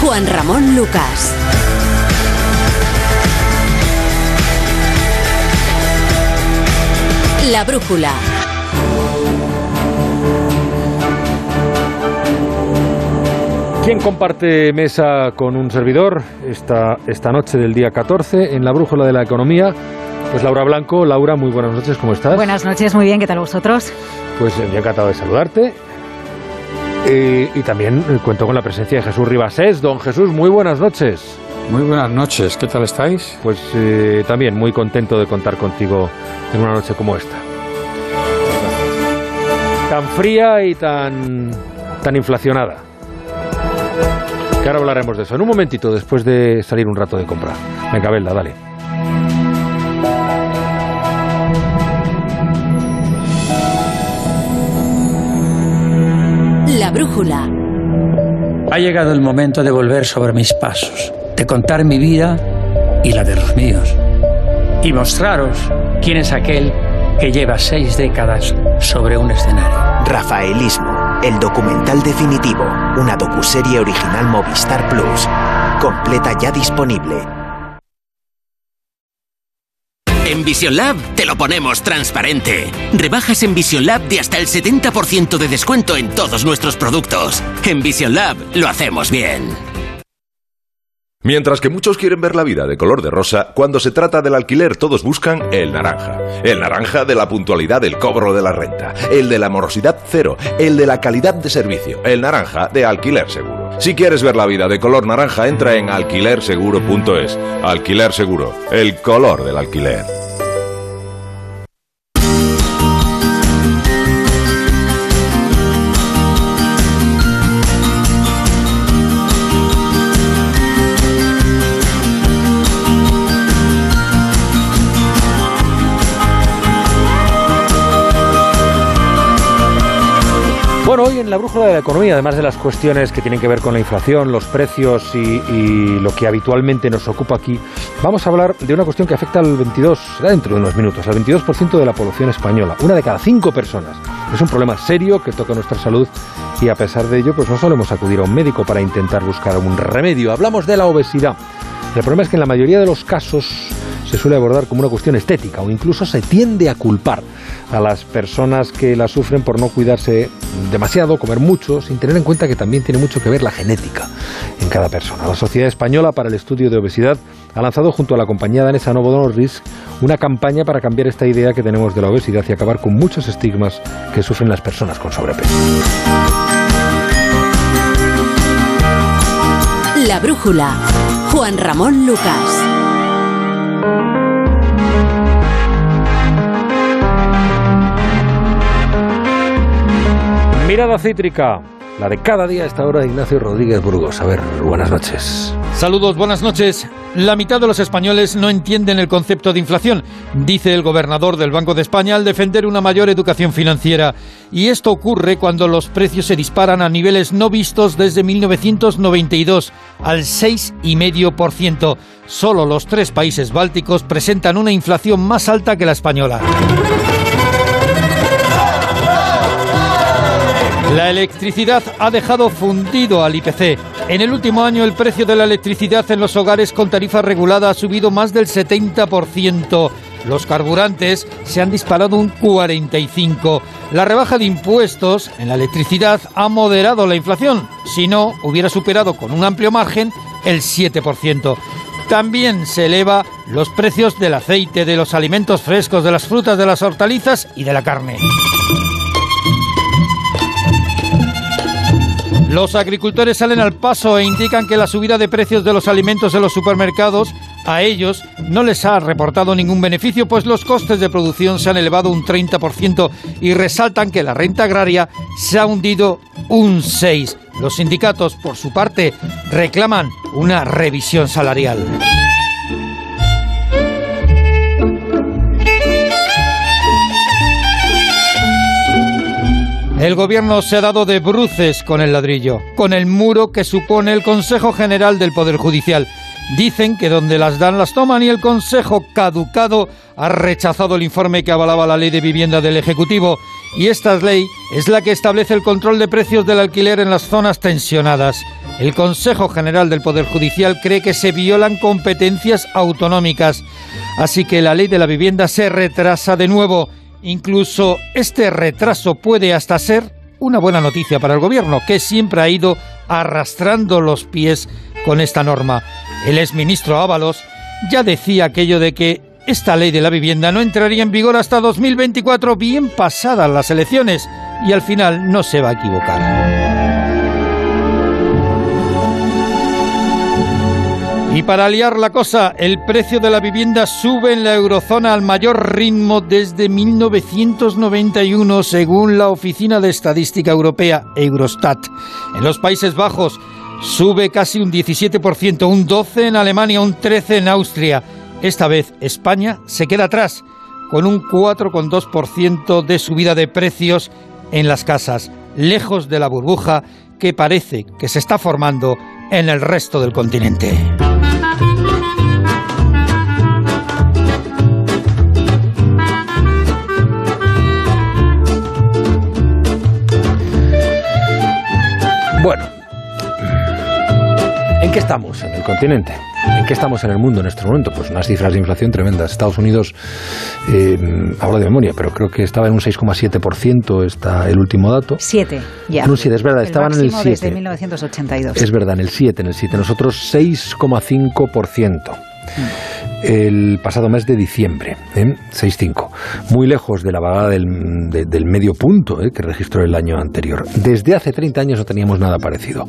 Juan Ramón Lucas. La brújula. ¿Quién comparte mesa con un servidor esta, esta noche del día 14 en la brújula de la economía? Pues Laura Blanco. Laura, muy buenas noches, ¿cómo estás? Buenas noches, muy bien, ¿qué tal vosotros? Pues eh, encantado de saludarte. Eh, y también eh, cuento con la presencia de Jesús Ribasés. Don Jesús, muy buenas noches. Muy buenas noches, ¿qué tal estáis? Pues eh, también muy contento de contar contigo en una noche como esta. Tan fría y tan, tan inflacionada. Que ahora hablaremos de eso. En un momentito, después de salir un rato de compra. Venga, Belda, dale. La brújula. Ha llegado el momento de volver sobre mis pasos, de contar mi vida y la de los míos, y mostraros quién es aquel que lleva seis décadas sobre un escenario. Rafaelismo, el documental definitivo, una docuserie original Movistar Plus, completa ya disponible. En Vision Lab te lo ponemos transparente. Rebajas en Vision Lab de hasta el 70% de descuento en todos nuestros productos. En Vision Lab lo hacemos bien. Mientras que muchos quieren ver la vida de color de rosa, cuando se trata del alquiler todos buscan el naranja. El naranja de la puntualidad del cobro de la renta, el de la morosidad cero, el de la calidad de servicio, el naranja de alquiler seguro. Si quieres ver la vida de color naranja, entra en alquilerseguro.es. Alquiler seguro, el color del alquiler. Brújula de la economía, además de las cuestiones que tienen que ver con la inflación, los precios y, y lo que habitualmente nos ocupa aquí, vamos a hablar de una cuestión que afecta al 22, será dentro de unos minutos, al 22% de la población española, una de cada cinco personas. Es un problema serio que toca nuestra salud y a pesar de ello, pues no solemos acudir a un médico para intentar buscar un remedio. Hablamos de la obesidad. El problema es que en la mayoría de los casos se suele abordar como una cuestión estética o incluso se tiende a culpar a las personas que la sufren por no cuidarse demasiado, comer mucho, sin tener en cuenta que también tiene mucho que ver la genética en cada persona. La Sociedad Española para el Estudio de Obesidad ha lanzado junto a la compañía danesa Novo Nordisk una campaña para cambiar esta idea que tenemos de la obesidad y acabar con muchos estigmas que sufren las personas con sobrepeso. La brújula. Juan Ramón Lucas. Mirada cítrica, la de cada día a esta hora de Ignacio Rodríguez Burgos. A ver, buenas noches. Saludos, buenas noches. La mitad de los españoles no entienden el concepto de inflación, dice el gobernador del Banco de España al defender una mayor educación financiera. Y esto ocurre cuando los precios se disparan a niveles no vistos desde 1992, al 6,5%. Solo los tres países bálticos presentan una inflación más alta que la española. La electricidad ha dejado fundido al IPC. En el último año el precio de la electricidad en los hogares con tarifa regulada ha subido más del 70%. Los carburantes se han disparado un 45%. La rebaja de impuestos en la electricidad ha moderado la inflación. Si no, hubiera superado con un amplio margen el 7%. También se eleva los precios del aceite, de los alimentos frescos, de las frutas, de las hortalizas y de la carne. Los agricultores salen al paso e indican que la subida de precios de los alimentos en los supermercados a ellos no les ha reportado ningún beneficio, pues los costes de producción se han elevado un 30% y resaltan que la renta agraria se ha hundido un 6%. Los sindicatos, por su parte, reclaman una revisión salarial. El gobierno se ha dado de bruces con el ladrillo, con el muro que supone el Consejo General del Poder Judicial. Dicen que donde las dan las toman y el Consejo caducado ha rechazado el informe que avalaba la ley de vivienda del Ejecutivo y esta ley es la que establece el control de precios del alquiler en las zonas tensionadas. El Consejo General del Poder Judicial cree que se violan competencias autonómicas, así que la ley de la vivienda se retrasa de nuevo. Incluso este retraso puede hasta ser una buena noticia para el Gobierno, que siempre ha ido arrastrando los pies con esta norma. El exministro Ábalos ya decía aquello de que esta ley de la vivienda no entraría en vigor hasta 2024, bien pasadas las elecciones, y al final no se va a equivocar. Y para aliar la cosa, el precio de la vivienda sube en la eurozona al mayor ritmo desde 1991, según la Oficina de Estadística Europea, Eurostat. En los Países Bajos sube casi un 17%, un 12% en Alemania, un 13% en Austria. Esta vez España se queda atrás, con un 4,2% de subida de precios en las casas, lejos de la burbuja que parece que se está formando en el resto del continente. ¿En qué estamos en el continente? ¿En qué estamos en el mundo en este momento? Pues unas cifras de inflación tremendas. Estados Unidos, eh, hablo de memoria, pero creo que estaba en un 6,7% está el último dato. 7, ya. Un 7, es verdad, estaban en el 7. desde 1982. Es verdad, en el 7, en el 7. Nosotros 6,5% el pasado mes de diciembre, ¿eh? 6,5. Muy lejos de la vagada del, de- del medio punto ¿eh? que registró el año anterior. Desde hace 30 años no teníamos nada parecido.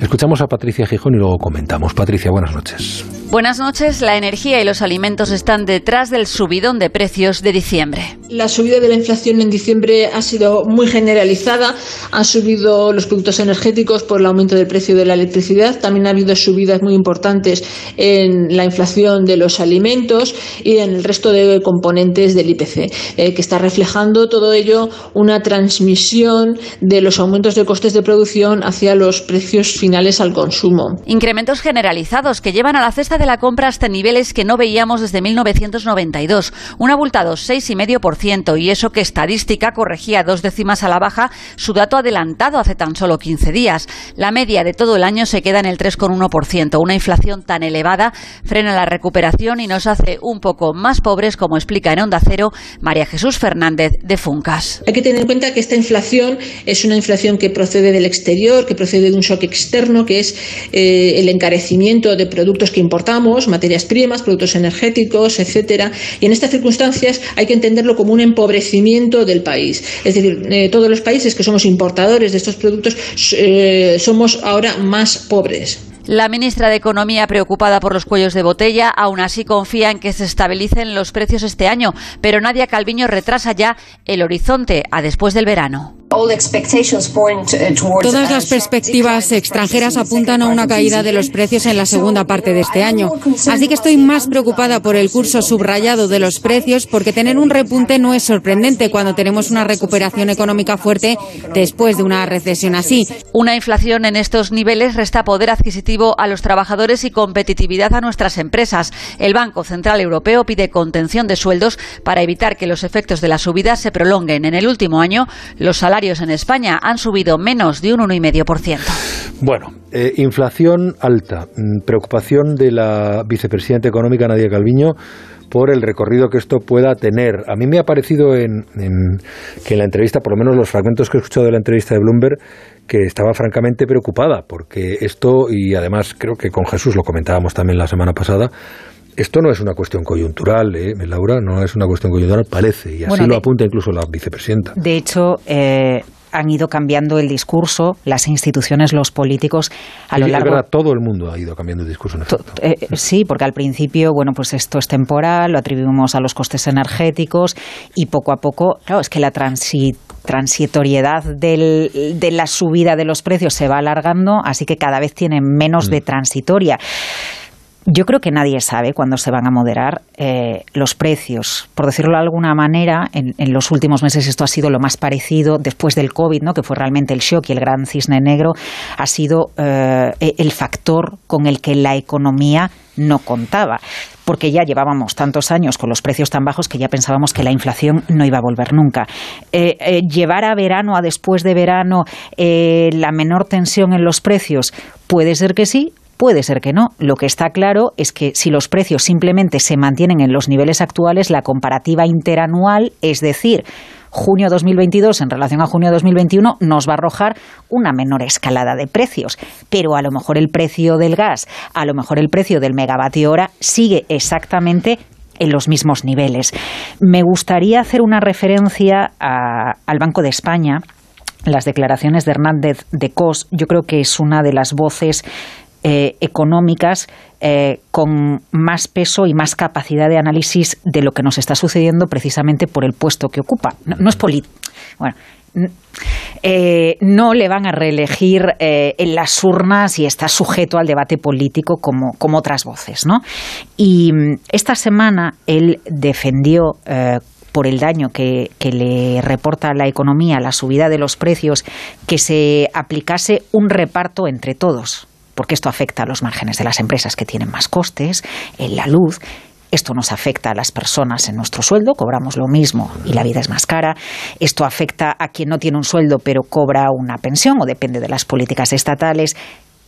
Escuchamos a Patricia Gijón y luego comentamos. Patricia, buenas noches. Buenas noches. La energía y los alimentos están detrás del subidón de precios de diciembre. La subida de la inflación en diciembre ha sido muy generalizada. Han subido los productos energéticos por el aumento del precio de la electricidad. También ha habido subidas muy importantes en la inflación de los alimentos y en el resto de componentes del IPC, eh, que está reflejando todo ello una transmisión de los aumentos de costes de producción hacia los precios finales al consumo. Incrementos generalizados que llevan a la cesta de la compra hasta niveles que no veíamos desde 1992. Un abultado 6,5% y eso que estadística corregía dos décimas a la baja su dato adelantado hace tan solo 15 días. La media de todo el año se queda en el 3,1%. Una inflación tan elevada frena la recuperación y nos hace un poco más pobres, como explica en Onda Cero María Jesús Fernández de Funcas. Hay que tener en cuenta que esta inflación es una inflación que procede del exterior, que procede de un shock externo, que es eh, el encarecimiento de productos que importamos, materias primas, productos energéticos, etcétera. Y en estas circunstancias hay que entenderlo como un empobrecimiento del país. Es decir, eh, todos los países que somos importadores de estos productos eh, somos ahora más pobres. La ministra de Economía, preocupada por los cuellos de botella, aún así confía en que se estabilicen los precios este año, pero Nadia Calviño retrasa ya el horizonte a después del verano. Todas las perspectivas extranjeras apuntan a una caída de los precios en la segunda parte de este año. Así que estoy más preocupada por el curso subrayado de los precios porque tener un repunte no es sorprendente cuando tenemos una recuperación económica fuerte después de una recesión así. Una inflación en estos niveles resta poder adquisitivo a los trabajadores y competitividad a nuestras empresas. El Banco Central Europeo pide contención de sueldos para evitar que los efectos de la subida se prolonguen. En el último año, los salarios en España han subido menos de un 1,5%. Bueno, eh, inflación alta, mm, preocupación de la vicepresidenta económica Nadia Calviño por el recorrido que esto pueda tener. A mí me ha parecido en, en- que en la entrevista, por lo menos los fragmentos que he escuchado de la entrevista de Bloomberg, que estaba francamente preocupada, porque esto, y además creo que con Jesús lo comentábamos también la semana pasada, esto no es una cuestión coyuntural, ¿eh, Laura? No es una cuestión coyuntural, parece, y así Bueno, lo apunta incluso la vicepresidenta. De hecho, eh, han ido cambiando el discurso, las instituciones, los políticos, a lo largo verdad, todo el mundo ha ido cambiando de discurso en efecto. Eh, sí, porque al principio, bueno, pues esto es temporal, lo atribuimos a los costes energéticos y poco a poco, claro, es que la transi- transitoriedad del- de la subida de los precios se va alargando, así que cada vez tiene menos de transitoria. Yo creo que nadie sabe cuándo se van a moderar eh, los precios. Por decirlo de alguna manera, en, los últimos meses esto ha sido lo más parecido después del COVID, ¿no? que fue realmente el shock y el gran cisne negro, ha sido eh, el factor con el que la economía no contaba, porque ya llevábamos tantos años con los precios tan bajos que ya pensábamos que la inflación no iba a volver nunca. Eh, llevar a verano a después de verano la menor tensión en los precios, puede ser que sí, Puede ser que no. Lo que está claro es que si los precios simplemente se mantienen en los niveles actuales, la comparativa interanual, es decir, junio 2022 en relación a junio 2021 nos va a arrojar una menor escalada de precios, pero a lo mejor el precio del gas, a lo mejor el precio del megavatio hora sigue exactamente en los mismos niveles. Me gustaría hacer una referencia al Banco de España. Las declaraciones de Hernández de Cos, yo creo que es una de las voces eh, económicas eh, con más peso y más capacidad de análisis de lo que nos está sucediendo precisamente por el puesto que ocupa. No, es político. Bueno, eh, no le van a reelegir en las urnas y está sujeto al debate político como, otras voces. ¿no? Y mm, esta semana él defendió por el daño que, que, le reporta a la economía la subida de los precios, que se aplicase un reparto entre todos porque esto afecta a los márgenes de las empresas que tienen más costes, en la luz, esto nos afecta a las personas en nuestro sueldo, cobramos lo mismo y la vida es más cara. Esto afecta a quien no tiene un sueldo pero cobra una pensión o depende de las políticas estatales.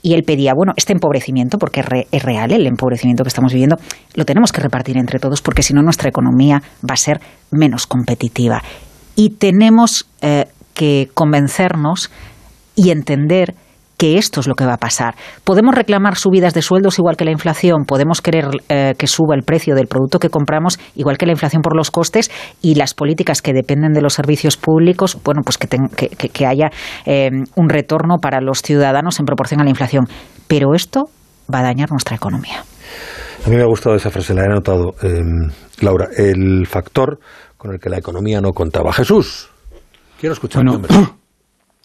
Y él pedía, bueno, este empobrecimiento, porque es real el empobrecimiento que estamos viviendo, lo tenemos que repartir entre todos porque si no nuestra economía va a ser menos competitiva. Y tenemos eh, que convencernos y entender que esto es lo que va a pasar. Podemos reclamar subidas de sueldos igual que la inflación, podemos querer eh, que suba el precio del producto que compramos igual que la inflación por los costes y las políticas que dependen de los servicios públicos, bueno, pues que, que, haya eh, un retorno para los ciudadanos en proporción a la inflación. Pero esto va a dañar nuestra economía. A mí me ha gustado esa frase, la he anotado, em, Laura, el factor con el que la economía no contaba. Jesús, quiero escuchar.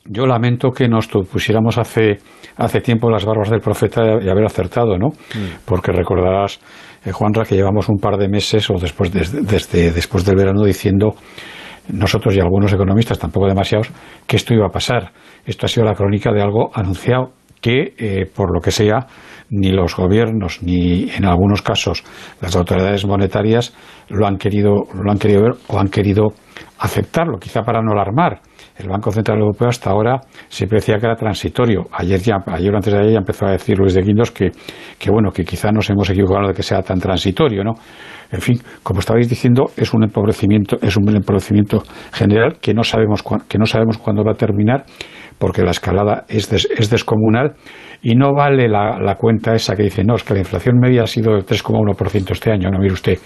Yo lamento que nos pusiéramos hace, hace tiempo las barbas del profeta y haber acertado, ¿no? Mm. Porque recordarás, eh, Juanra, que llevamos un par de meses o después, desde, después del verano diciendo nosotros y algunos economistas, tampoco demasiados, que esto iba a pasar. Esto ha sido la crónica de algo anunciado que, eh, por lo que sea, ni los gobiernos ni, en algunos casos, las autoridades monetarias lo han querido, lo han querido ver o han querido aceptarlo, quizá para no alarmar el Banco Central Europeo hasta ahora siempre decía que era transitorio. Ayer, ya, ayer antes de ayer ya empezó a decir Luis de Guindos que, que, bueno, que quizá nos hemos equivocado de que sea tan transitorio, ¿no? En fin, como estabais diciendo, es un empobrecimiento, es un empobrecimiento general que no sabemos, que no sabemos cuándo va a terminar porque la escalada es, es descomunal y no vale la, cuenta esa que dice, no, es que la inflación media ha sido del 3,1% este año. No, mire usted,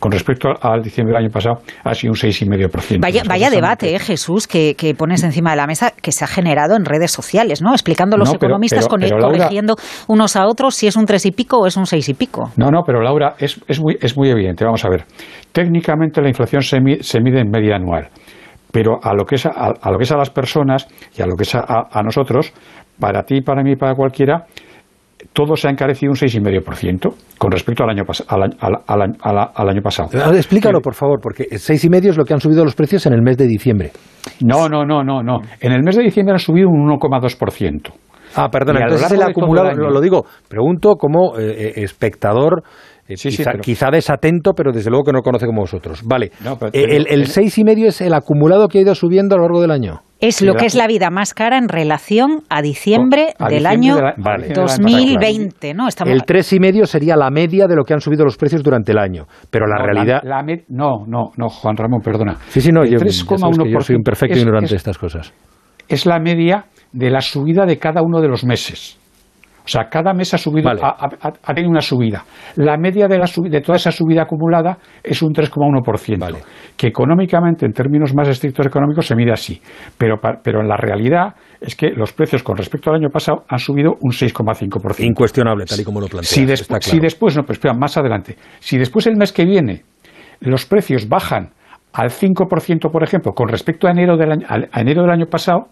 con respecto al diciembre del año pasado, ha sido un 6,5%. Vaya, vaya debate, ¿eh, Jesús, que, pones encima de la mesa, que se ha generado en redes sociales, ¿no? Explicando los economistas corrigiendo unos a otros si es un 3 y pico o es un 6 y pico. No, no, pero Laura, es, es, muy, es muy evidente. Vamos a ver. Técnicamente la inflación se, mide en media anual pero a lo que es a, lo que es a las personas y a lo que es a, nosotros, para ti, para mí, para cualquiera, todo se ha encarecido un 6,5% con respecto al año, al, año pasado. Explícalo, por favor, porque 6,5% es lo que han subido los precios en el mes de diciembre. No, no, no, no, no. En el mes de diciembre han subido un 1,2%. Ah, perdón, entonces el acumulado, lo, digo, pregunto como eh, eh, espectador eh, quizá, desatento, pero desde luego que no conoce como vosotros. Vale. el, el, seis y medio es el acumulado que ha ido subiendo a lo largo del año. Es lo que es la vida más cara en relación a diciembre del año 2020, ¿no? El tres y medio sería la media de lo que han subido los precios durante el año, pero la realidad... no, no, no, Juan Ramón, perdona. Sí, sí, no, yo, yo soy un perfecto ignorante de estas cosas. Es la media de la subida de cada uno de los meses. O sea, cada mes ha subido, ha, tenido una subida. La media de, la, de toda esa subida acumulada es un 3,1%, que económicamente, en términos más estrictos económicos, se mide así. Pero, pero en la realidad es que los precios con respecto al año pasado han subido un 6,5%. Incuestionable, tal y como lo planteas. Si, después, si después, no, pero espera, más adelante, si después el mes que viene los precios bajan al 5%, por ejemplo, con respecto a enero del a enero del año pasado,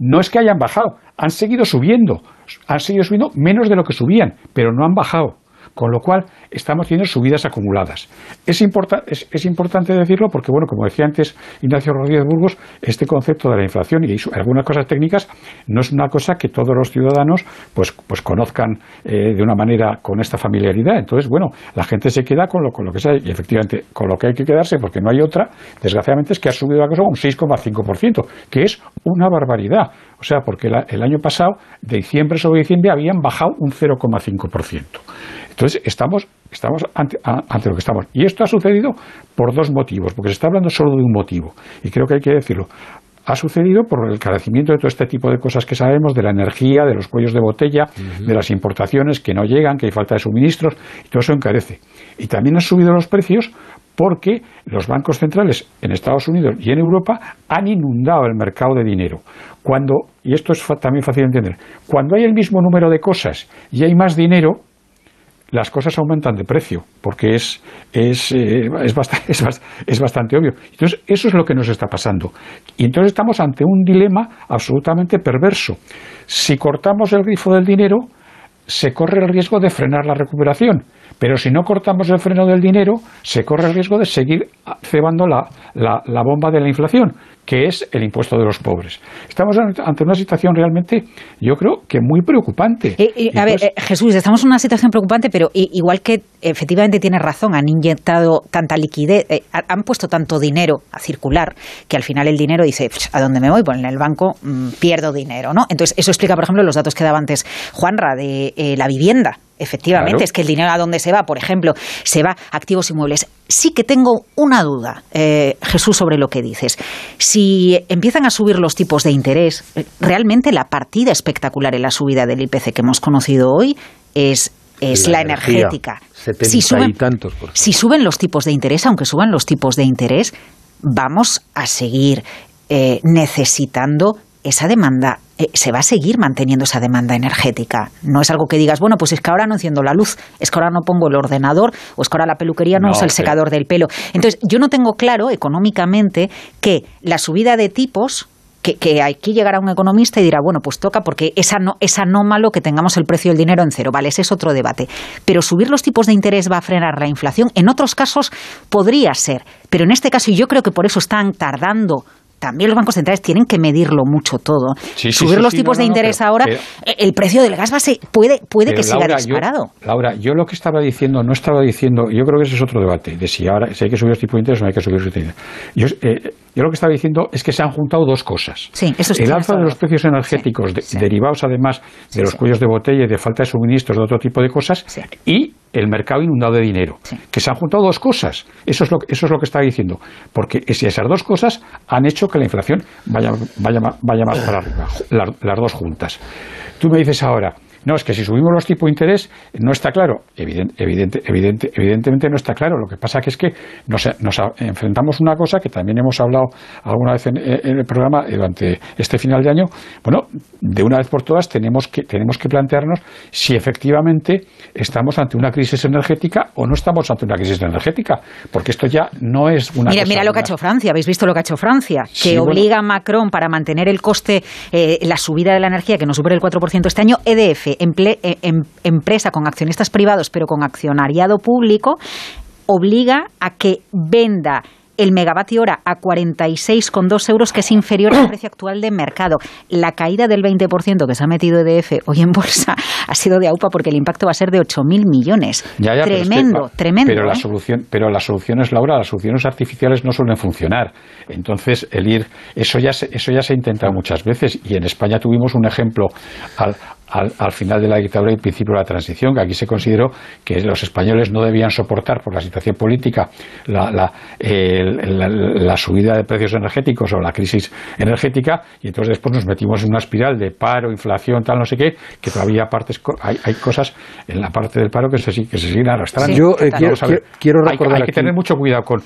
no es que hayan bajado, han seguido subiendo, han seguido subiendo menos de lo que subían, pero no han bajado. Con lo cual, estamos teniendo subidas acumuladas. Es, es, importante decirlo porque, bueno, como decía antes Ignacio Rodríguez Burgos, este concepto de la inflación y algunas cosas técnicas no es una cosa que todos los ciudadanos pues, pues conozcan eh, de una manera con esta familiaridad. Entonces, bueno, la gente se queda con lo, con lo que sea y efectivamente con lo que hay que quedarse porque no hay otra, desgraciadamente, es que ha subido la cosa un 6,5%, que es una barbaridad. O sea, porque el año pasado, de diciembre sobre diciembre, habían bajado un 0,5%. Entonces, estamos, estamos ante, ante, lo que estamos. Y esto ha sucedido por dos motivos, porque se está hablando solo de un motivo, y creo que hay que decirlo. Ha sucedido por el carecimiento de todo este tipo de cosas que sabemos, de la energía, de los cuellos de botella, de las importaciones que no llegan, que hay falta de suministros, y todo eso encarece. Y también han subido los precios porque los bancos centrales en Estados Unidos y en Europa han inundado el mercado de dinero. Cuando, y esto es también fácil de entender, cuando hay el mismo número de cosas y hay más dinero, las cosas aumentan de precio, porque es, es, eh, es, bastante, es, bastante obvio. Entonces, eso es lo que nos está pasando. Y entonces estamos ante un dilema absolutamente perverso. Si cortamos el grifo del dinero, se corre el riesgo de frenar la recuperación. Pero si no cortamos el freno del dinero, se corre el riesgo de seguir cebando la, la, bomba de la inflación, que es el impuesto de los pobres. Estamos ante una situación realmente, yo creo que muy preocupante. Eh, eh, a ver, eh, Jesús, estamos en una situación preocupante, pero igual que efectivamente tienes razón, han inyectado tanta liquidez, han puesto tanto dinero a circular, que al final el dinero dice, ¿a dónde me voy? Pues en el banco mm, pierdo dinero, ¿no? Entonces, eso explica, por ejemplo, los datos que daba antes Juanra de la vivienda Efectivamente, es que el dinero a dónde se va, por ejemplo, se va a activos inmuebles. Sí que tengo una duda, eh, Jesús, sobre lo que dices. Si empiezan a subir los tipos de interés, realmente la partida espectacular en la subida del IPC que hemos conocido hoy es, es la, energética. Si suben, si suben los tipos de interés, aunque suban los tipos de interés, vamos a seguir eh, necesitando esa demanda eh, se va a seguir manteniendo esa demanda energética. No es algo que digas, bueno, pues es que ahora no enciendo la luz, es que ahora no pongo el ordenador o es que ahora la peluquería no, usa el secador del pelo. Entonces, yo no tengo claro económicamente que la subida de tipos que, aquí llegará un economista y dirá, bueno, pues toca porque es, es anómalo que tengamos el precio del dinero en cero. Vale, ese es otro debate. Pero subir los tipos de interés va a frenar la inflación. En otros casos podría ser. Pero en este caso, y yo creo que por eso están tardando también los bancos centrales tienen que medirlo mucho todo. Subir los tipos de interés ahora, el precio del gas va puede, puede que siga disparado. Laura, yo lo que estaba diciendo, no estaba diciendo, yo creo que ese es otro debate, de si ahora si hay que subir los tipos de interés o no hay que subir los tipos de interés. Yo, eh, yo lo que estaba diciendo es que se han juntado dos cosas. el alza de los precios energéticos, derivados además de los cuellos de botella y de falta de suministros, de otro tipo de cosas, y el mercado inundado de dinero. Que se han juntado dos cosas. Eso es lo, eso es lo que estaba diciendo. Porque si esas dos cosas han hecho la inflación vaya, vaya, vaya más para arriba, las, dos juntas. Tú me dices ahora, no, es que si subimos los tipos de interés no está claro. Evidente, evidente, evidente, evidentemente no está claro. Lo que pasa que es que nos, nos enfrentamos a una cosa que también hemos hablado alguna vez en, el programa durante este final de año. Bueno, de una vez por todas tenemos que, tenemos que plantearnos si efectivamente estamos ante una crisis energética o no estamos ante una crisis energética. Porque esto ya no es una Mira, mira lo que ha hecho Francia. ¿Habéis visto lo que ha hecho Francia? Que obliga a Macron para mantener el coste, eh, la subida de la energía que no supere el 4% este año, EDF eh, em, empresa con accionistas privados, pero con accionariado público, obliga a que venda el megavatio hora a 46,2 euros, que es inferior al precio actual de mercado. La caída del 20% que se ha metido EDF hoy en bolsa ha sido de AUPA porque el impacto va a ser de 8.000 millones. tremendo, tremendo. Pero, la ¿eh? solución, pero las soluciones, Laura, las soluciones artificiales no suelen funcionar. Entonces, el ir, eso ya, eso ya se ha intentado muchas veces y en España tuvimos un ejemplo al, al, final de la dictadura y principio de la transición, que aquí se consideró que los españoles no debían soportar por la situación política la, la, subida de precios energéticos o la crisis energética, y entonces después nos metimos en una espiral de paro, inflación, tal, no sé qué, que todavía partes, hay, hay cosas en la parte del paro que se, que se siguen arrastrando. Yo eh, quiero, recordar hay, que tener mucho cuidado con,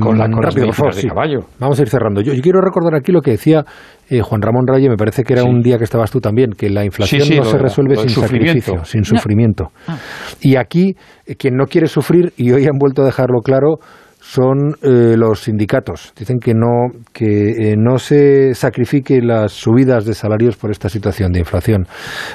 con, la, con de caballo. Vamos a ir cerrando. Yo, yo quiero recordar aquí lo que decía eh, Juan Ramón Rayo, me parece que era un día que estabas tú también, que la inflación no se resuelve sin sacrificio, sin sufrimiento. Ah. Y aquí, eh, quien no quiere sufrir, y hoy han vuelto a dejarlo claro, son eh, los sindicatos. Dicen que no, que no se sacrifique las subidas de salarios por esta situación de inflación.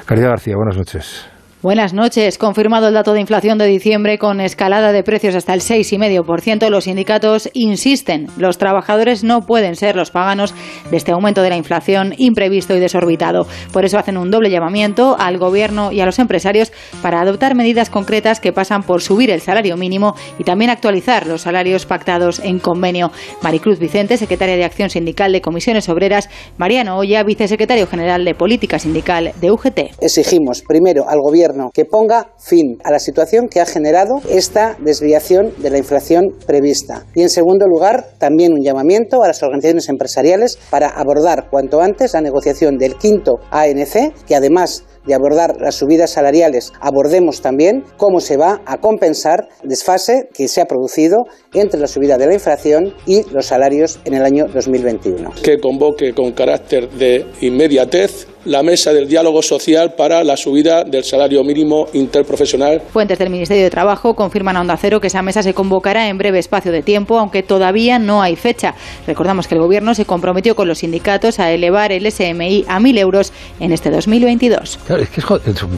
Caridad García, buenas noches. Buenas noches. Confirmado el dato de inflación de diciembre con escalada de precios hasta el 6,5%, los sindicatos insisten, los trabajadores no pueden ser los paganos de este aumento de la inflación imprevisto y desorbitado. Por eso hacen un doble llamamiento al gobierno y a los empresarios para adoptar medidas concretas que pasan por subir el salario mínimo y también actualizar los salarios pactados en convenio. Maricruz Vicente, secretaria de Acción Sindical de Comisiones Obreras, Mariano Olla, vicesecretario general de Política Sindical de UGT. Exigimos primero al gobierno que ponga fin a la situación que ha generado esta desviación de la inflación prevista. Y en segundo lugar, también un llamamiento a las organizaciones empresariales para abordar cuanto antes la negociación del quinto ANC, que además de abordar las subidas salariales, abordemos también cómo se va a compensar el desfase que se ha producido entre la subida de la inflación y los salarios en el año 2021. Que convoque con carácter de inmediatez la mesa del diálogo social para la subida del salario mínimo interprofesional. Fuentes del Ministerio de Trabajo confirman a Onda Cero que esa mesa se convocará en breve espacio de tiempo, aunque todavía no hay fecha. Recordamos que el Gobierno se comprometió con los sindicatos a elevar el SMI a 1.000 euros en este 2022. Claro, es que es,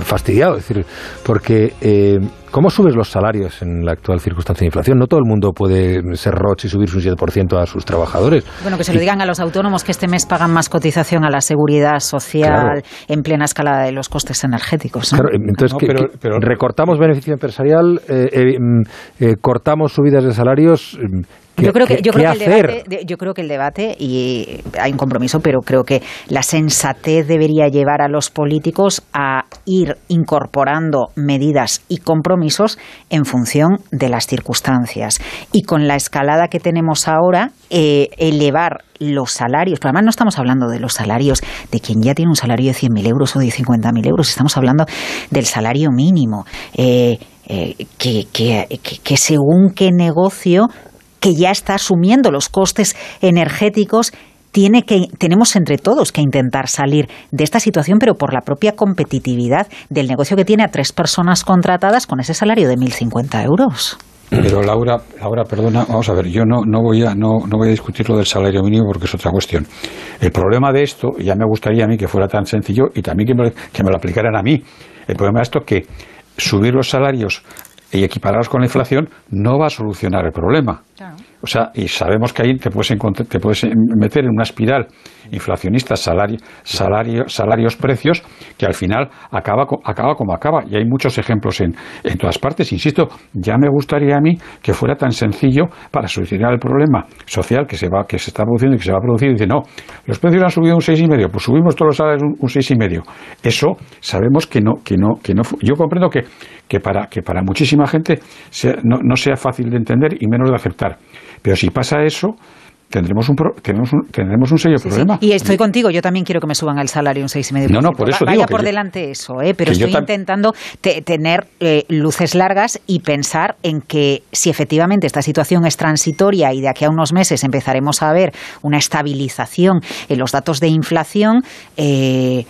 fastidiado, es decir, porque eh, ¿Cómo subes los salarios en la actual circunstancia de inflación? No todo el mundo puede ser Roche y subir un 7% a sus trabajadores. Bueno, que se lo digan a los autónomos que este mes pagan más cotización a la seguridad social en plena escalada de los costes energéticos. Claro, entonces, pero, recortamos beneficio empresarial, eh, eh, mm, eh, cortamos subidas de salarios yo creo que, yo creo que el debate, yo creo que el debate, y hay un compromiso, pero creo que la sensatez debería llevar a los políticos a ir incorporando medidas y compromisos en función de las circunstancias. Y con la escalada que tenemos ahora, eh, elevar los salarios, pero además no estamos hablando de los salarios de quien ya tiene un salario de 100.000 euros o de 50.000 euros, estamos hablando del salario mínimo. Eh, eh, que, que, según qué negocio que ya está asumiendo los costes energéticos tiene que, tenemos entre todos que intentar salir de esta situación, pero por la propia competitividad del negocio que tiene a tres personas contratadas con ese salario de 1.050 euros. Pero Laura, Laura, perdona, vamos a ver, yo no, no, voy a, no, no voy a discutir lo del salario mínimo porque es otra cuestión. El problema de esto, ya me gustaría a mí que fuera tan sencillo y también que me, que me lo aplicaran a mí. El problema de esto es que subir los salarios y equipararlos con la inflación no va a solucionar el problema. O sea, y sabemos que ahí te puedes, te puedes meter en una espiral inflacionista, salario, salario, salarios, precios, que al final acaba, acaba como acaba. Y hay muchos ejemplos en, en todas partes. Insisto, ya me gustaría a mí que fuera tan sencillo para solucionar el problema social que se, va, que se está produciendo y que se va a producir. Dice, no, los precios han subido un seis y medio, pues subimos todos los salarios un, seis y medio. Eso sabemos que no, que no, que no. Yo comprendo que, que, para, que para muchísima gente no, no sea fácil de entender y menos de aceptar. Pero si pasa eso, tendremos un, tendremos un, tendremos un serio problema. Y estoy contigo, yo también quiero que me suban el salario un 6,5%. No, no, por eso Vaya por delante eso, ¿eh? pero estoy intentando tener eh, luces largas y pensar en que si efectivamente esta situación es transitoria y de aquí a unos meses empezaremos a ver una estabilización en los datos de inflación, eh,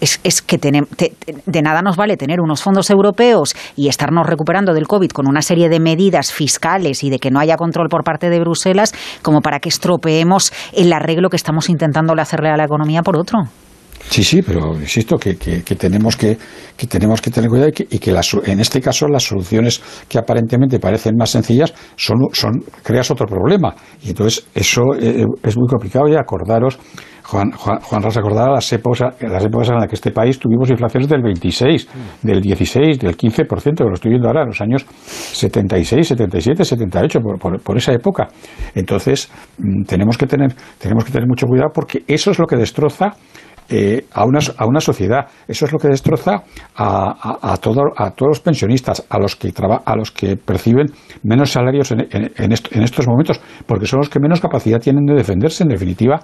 es, que de nada nos vale tener unos fondos europeos y estarnos recuperando del COVID con una serie de medidas fiscales y de que no haya control por parte de Bruselas como para que estropeemos el arreglo que estamos intentando hacerle a la economía por otro. Sí, sí, pero insisto que, tenemos que, tenemos que tener cuidado y que, y que en este caso las soluciones que aparentemente parecen más sencillas son, son creas otro problema y entonces eso eh, es muy complicado y acordaros Juan, Juan, Juan recordará las épocas, las épocas en las que este país tuvimos inflaciones del 26, del 16, del 15%, que lo estoy viendo ahora, en los años 76, 77, 78, por, por, esa época. Entonces, mm, tenemos que, tener, tenemos que tener mucho cuidado porque eso es lo que destroza eh, a, una, a una sociedad. Eso es lo que destroza a, a, todo, a todos los pensionistas, a los que, a los que perciben menos salarios en, en, en, estos momentos, porque son los que menos capacidad tienen de defenderse. En definitiva,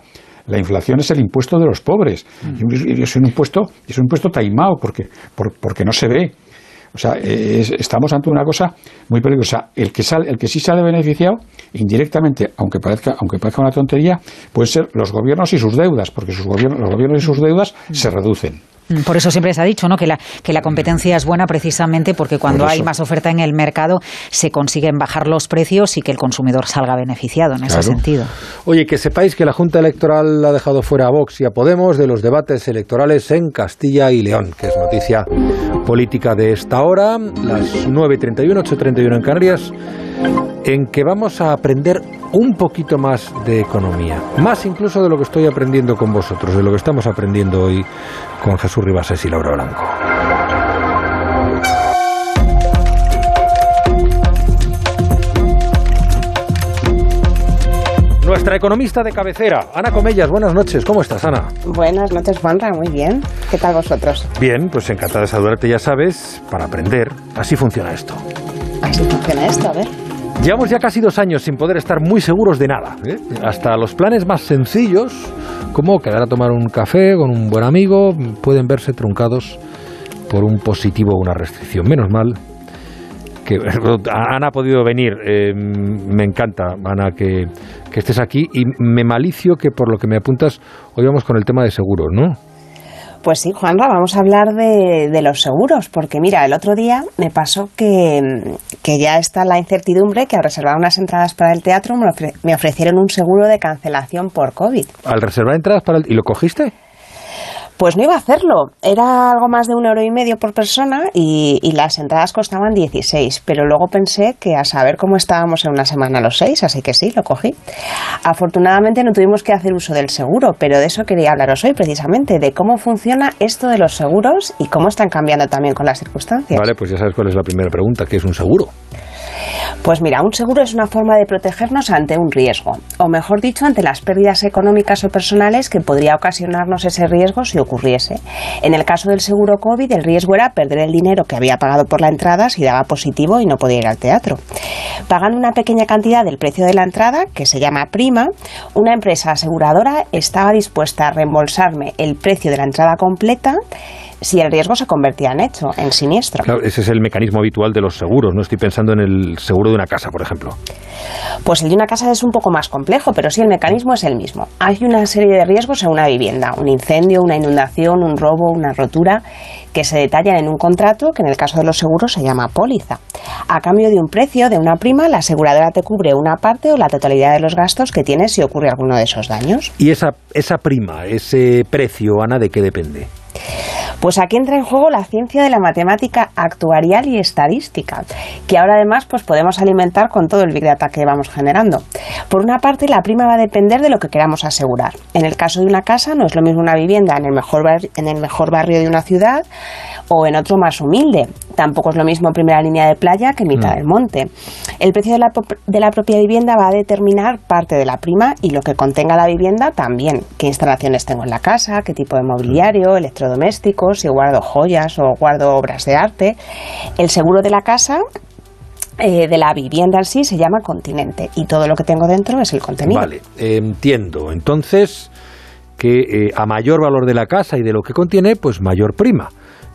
la inflación es el impuesto de los pobres. Mm. Y es un impuesto, es un impuesto taimado porque, porque no se ve. O sea, estamos ante una cosa muy peligrosa. El que, sale, el que sí sale beneficiado, indirectamente, aunque parezca, aunque parezca una tontería, pueden ser los gobiernos y sus deudas, porque sus los gobiernos y sus deudas se reducen. Por eso siempre se ha dicho ¿no? que, la, que la competencia es buena precisamente porque cuando hay más oferta en el mercado se consiguen bajar los precios y que el consumidor salga beneficiado en ese sentido. Oye, que sepáis que la Junta Electoral ha dejado fuera a Vox y a Podemos de los debates electorales en Castilla y León, que es noticia política de esta hora, las 9.31, 8.31 en Canarias, en que vamos a aprender un poquito más de economía, más incluso de lo que estoy aprendiendo con vosotros, de lo que estamos aprendiendo hoy con Jesús Ribasés y Laura Blanco. Nuestra economista de cabecera, Ana Comellas. Buenas noches, ¿cómo estás, Ana? Buenas noches, Juanra, muy bien. ¿Qué tal vosotros? Bien, pues encantada de saludarte, ya sabes, para aprender. Así funciona esto. Así funciona esto, a ver. Llevamos ya casi dos años sin poder estar muy seguros de nada. ¿eh? Hasta los planes más sencillos, como quedar a tomar un café con un buen amigo, pueden verse truncados por un positivo o una restricción. Menos mal que Ana ha podido venir. Eh, me encanta, Ana, que, que estés aquí y me malicio que por lo que me apuntas, hoy vamos con el tema de seguros, ¿no? Pues sí, Juanra, vamos a hablar de, de, los seguros, porque mira, el otro día me pasó que, que, ya está la incertidumbre que al reservar unas entradas para el teatro me, ofre, me ofrecieron un seguro de cancelación por COVID. ¿Al reservar entradas para el... ¿Y lo cogiste? Pues no iba a hacerlo. Era algo más de un euro y medio por persona y, y, las entradas costaban 16. Pero luego pensé que a saber cómo estábamos en una semana los seis, así que sí, lo cogí. Afortunadamente no tuvimos que hacer uso del seguro, pero de eso quería hablaros hoy precisamente, de cómo funciona esto de los seguros y cómo están cambiando también con las circunstancias. Vale, pues ya sabes cuál es la primera pregunta, ¿qué es un seguro? Pues mira, un seguro es una forma de protegernos ante un riesgo, o mejor dicho, ante las pérdidas económicas o personales que podría ocasionarnos ese riesgo si ocurriese. En el caso del seguro COVID, el riesgo era perder el dinero que había pagado por la entrada si daba positivo y no podía ir al teatro. Pagando una pequeña cantidad del precio de la entrada, que se llama prima, una empresa aseguradora estaba dispuesta a reembolsarme el precio de la entrada completa si el riesgo se convertía en hecho, en siniestro. Claro, ese es el mecanismo habitual de los seguros. No estoy pensando en el seguro de una casa, por ejemplo. Pues el de una casa es un poco más complejo, pero sí el mecanismo es el mismo. Hay una serie de riesgos en una vivienda, un incendio, una inundación, un robo, una rotura, que se detallan en un contrato que en el caso de los seguros se llama póliza. A cambio de un precio, de una prima, la aseguradora te cubre una parte o la totalidad de los gastos que tienes si ocurre alguno de esos daños. ¿Y esa, esa prima, ese precio, Ana, de qué depende? Pues aquí entra en juego la ciencia de la matemática actuarial y estadística, que ahora además pues podemos alimentar con todo el big data que vamos generando. Por una parte, la prima va a depender de lo que queramos asegurar. En el caso de una casa, no es lo mismo una vivienda en el mejor, en el mejor barrio de una ciudad o en otro más humilde. Tampoco es lo mismo primera línea de playa que mitad del monte. El precio de la, de la propia vivienda va a determinar parte de la prima y lo que contenga la vivienda también. ¿Qué instalaciones tengo en la casa? ¿Qué tipo de mobiliario? Si guardo joyas o guardo obras de arte. El seguro de la casa eh, de la vivienda en sí se llama continente y todo lo que tengo dentro es el contenido. Vale, entiendo. Entonces, que eh, a mayor valor de la casa y de lo que contiene, pues mayor prima.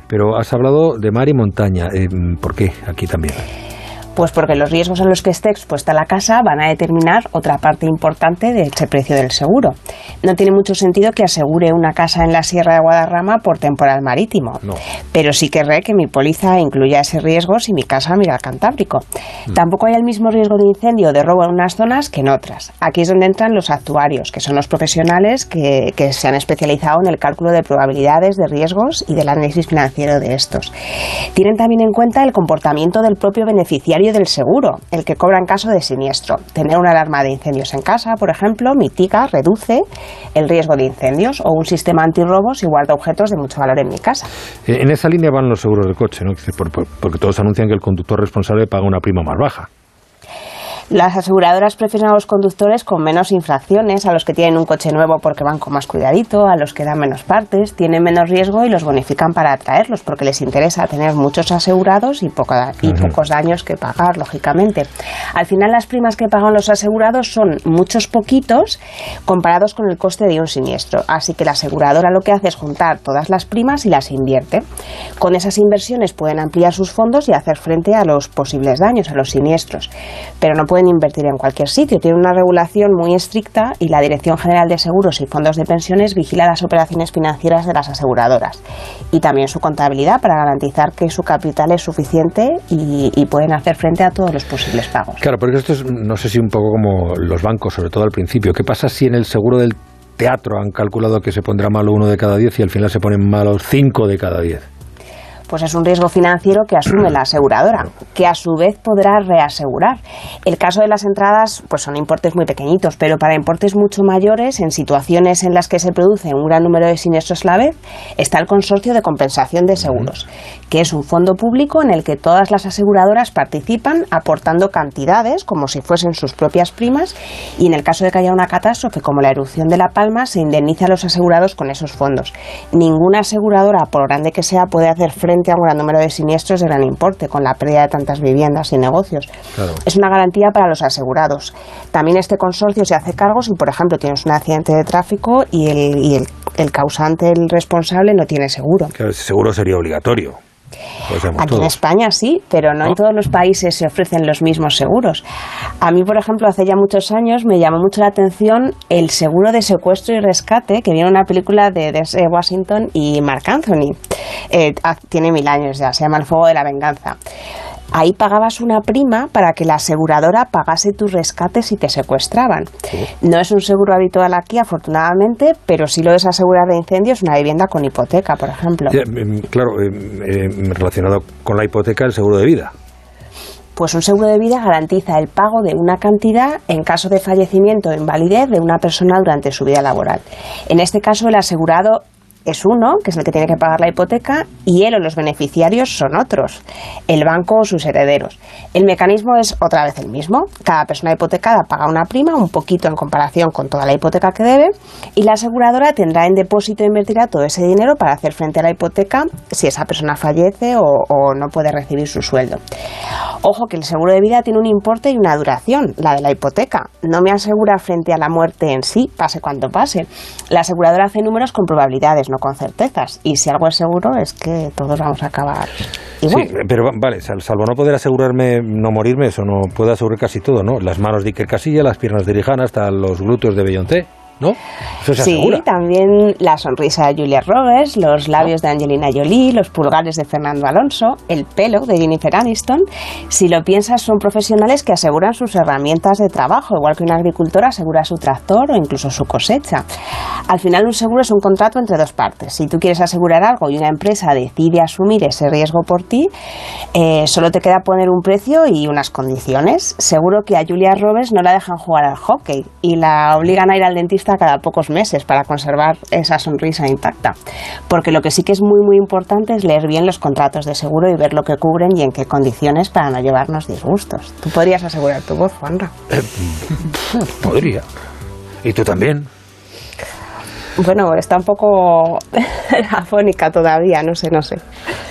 Pero has hablado de mar y montaña. Eh, ¿Por qué aquí también? Pues porque los riesgos en los que esté expuesta la casa van a determinar otra parte importante de ese precio del seguro. No tiene mucho sentido que asegure una casa en la Sierra de Guadarrama por temporal marítimo, no. pero sí querré que mi póliza incluya ese riesgo si mi casa mira al Cantábrico. Mm. Tampoco hay el mismo riesgo de incendio o de robo en unas zonas que en otras. Aquí es donde entran los actuarios, que son los profesionales que, que se han especializado en el cálculo de probabilidades de riesgos y del análisis financiero de estos. Tienen también en cuenta el comportamiento del propio beneficiario del seguro, el que cobra en caso de siniestro. Tener una alarma de incendios en casa, por ejemplo, mitiga, reduce el riesgo de incendios o un sistema antirrobos si guarda objetos de mucho valor en mi casa. En esa línea van los seguros de coche, ¿no? Porque todos anuncian que el conductor responsable paga una prima más baja. Las aseguradoras prefieren a los conductores con menos infracciones, a los que tienen un coche nuevo porque van con más cuidadito, a los que dan menos partes, tienen menos riesgo y los bonifican para atraerlos porque les interesa tener muchos asegurados y, poca, y pocos daños que pagar, lógicamente. Al final las primas que pagan los asegurados son muchos poquitos comparados con el coste de un siniestro. Así que la aseguradora lo que hace es juntar todas las primas y las invierte. Con esas inversiones pueden ampliar sus fondos y hacer frente a los posibles daños, a los siniestros. Pero no pueden invertir en cualquier sitio. Tiene una regulación muy estricta y la Dirección General de Seguros y Fondos de Pensiones vigila las operaciones financieras de las aseguradoras y también su contabilidad para garantizar que su capital es suficiente y, y pueden hacer frente a todos los posibles pagos. Claro, porque esto es, no sé si un poco como los bancos, sobre todo al principio. ¿Qué pasa si en el seguro del teatro han calculado que se pondrá malo uno de cada diez y al final se ponen malos cinco de cada diez? Pues es un riesgo financiero que asume la aseguradora, que a su vez podrá reasegurar. El caso de las entradas, pues son importes muy pequeñitos, pero para importes mucho mayores, en situaciones en las que se produce un gran número de siniestros a la vez, está el Consorcio de Compensación de Seguros, que es un fondo público en el que todas las aseguradoras participan aportando cantidades como si fuesen sus propias primas y en el caso de que haya una catástrofe como la erupción de La Palma se indemniza a los asegurados con esos fondos. Ninguna aseguradora, por grande que sea, puede hacer frente a un gran número de siniestros de gran importe con la pérdida de tantas viviendas y negocios. Es una garantía para los asegurados. También este consorcio se hace cargo si, por ejemplo, tienes un accidente de tráfico y el, y el, el causante, el responsable, no tiene seguro. Claro, ese seguro sería obligatorio. Aquí en. España sí, pero no, en todos los países se ofrecen los mismos seguros. A mí, por ejemplo, hace ya muchos años me llamó mucho la atención el seguro de secuestro y rescate que viene en una película de Denzel Washington y Mark Anthony. Eh, ah, tiene mil años ya, se llama El Fuego de la Venganza. Ahí pagabas una prima para que la aseguradora pagase tus rescates si te secuestraban. No es un seguro habitual aquí, afortunadamente, pero sí lo es asegurar de incendios una vivienda con hipoteca, por ejemplo. Ya, em, claro, em, em, relacionado con la hipoteca, el seguro de vida. Pues un seguro de vida garantiza el pago de una cantidad en caso de fallecimiento o invalidez de una persona durante su vida laboral. En este caso, el asegurado es uno, que es el que tiene que pagar la hipoteca, y él o los beneficiarios son otros, el banco o sus herederos. El mecanismo es otra vez el mismo. Cada persona hipotecada paga una prima, un poquito en comparación con toda la hipoteca que debe, y la aseguradora tendrá en depósito e invertirá todo ese dinero para hacer frente a la hipoteca si esa persona fallece o, no puede recibir su sueldo. Ojo que el seguro de vida tiene un importe y una duración, la de la hipoteca. No me asegura frente a la muerte en sí, pase cuando pase. La aseguradora hace números con probabilidades, no con certezas. Y si algo es seguro es que todos vamos a acabar igual. Sí, pero va- vale, sal- salvo no poder asegurarme, no morirme, eso no puedo asegurar casi todo, ¿no? Las manos de Iker Casilla, las piernas de Rihanna, hasta los glúteos de Beyoncé, ¿no? Eso se Sí, asegura. también la sonrisa de Julia Roberts, los labios de Angelina Jolie, los pulgares de Fernando Alonso, el pelo de Jennifer Aniston. Si lo piensas, son profesionales que aseguran sus herramientas de trabajo, igual que un agricultor asegura su tractor o incluso su cosecha. Al final, un seguro es un contrato entre dos partes. Si tú quieres asegurar algo y una empresa decide asumir ese riesgo por ti, eh, solo te queda poner un precio y unas condiciones. Seguro que a Julia Roberts no la dejan jugar al hockey y la obligan a ir al dentista cada pocos meses para conservar esa sonrisa intacta. Porque lo que sí que es muy muy importante es leer bien los contratos de seguro y ver lo que cubren y en qué condiciones para no llevarnos disgustos. Tú podrías asegurar tu voz, Juanra. Podría. Y tú también. Bueno, está un poco afónica todavía, no sé, no sé.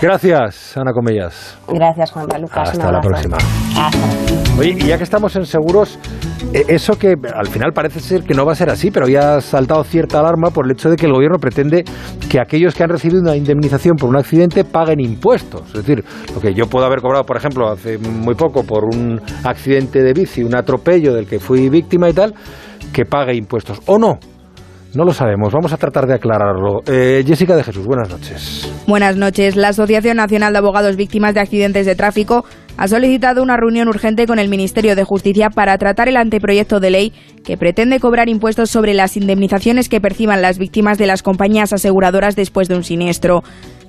Gracias, Ana Comellas. Gracias, Juanra Lucas. Hasta la próxima. Hasta. Oye, y ya que estamos en seguros, eh, eso que al final parece ser que no va a ser así, pero ya ha saltado cierta alarma por el hecho de que el gobierno pretende que aquellos que han recibido una indemnización por un accidente paguen impuestos. Es decir, lo que yo puedo haber cobrado, por ejemplo, hace muy poco por un accidente de bici, un atropello del que fui víctima y tal, que pague impuestos. ¿O no? No lo sabemos, vamos a tratar de aclararlo. Eh, Jessica de Jesús, buenas noches. Buenas noches. La Asociación Nacional de Abogados Víctimas de Accidentes de Tráfico ha solicitado una reunión urgente con el Ministerio de Justicia para tratar el anteproyecto de ley que pretende cobrar impuestos sobre las indemnizaciones que perciban las víctimas de las compañías aseguradoras después de un siniestro.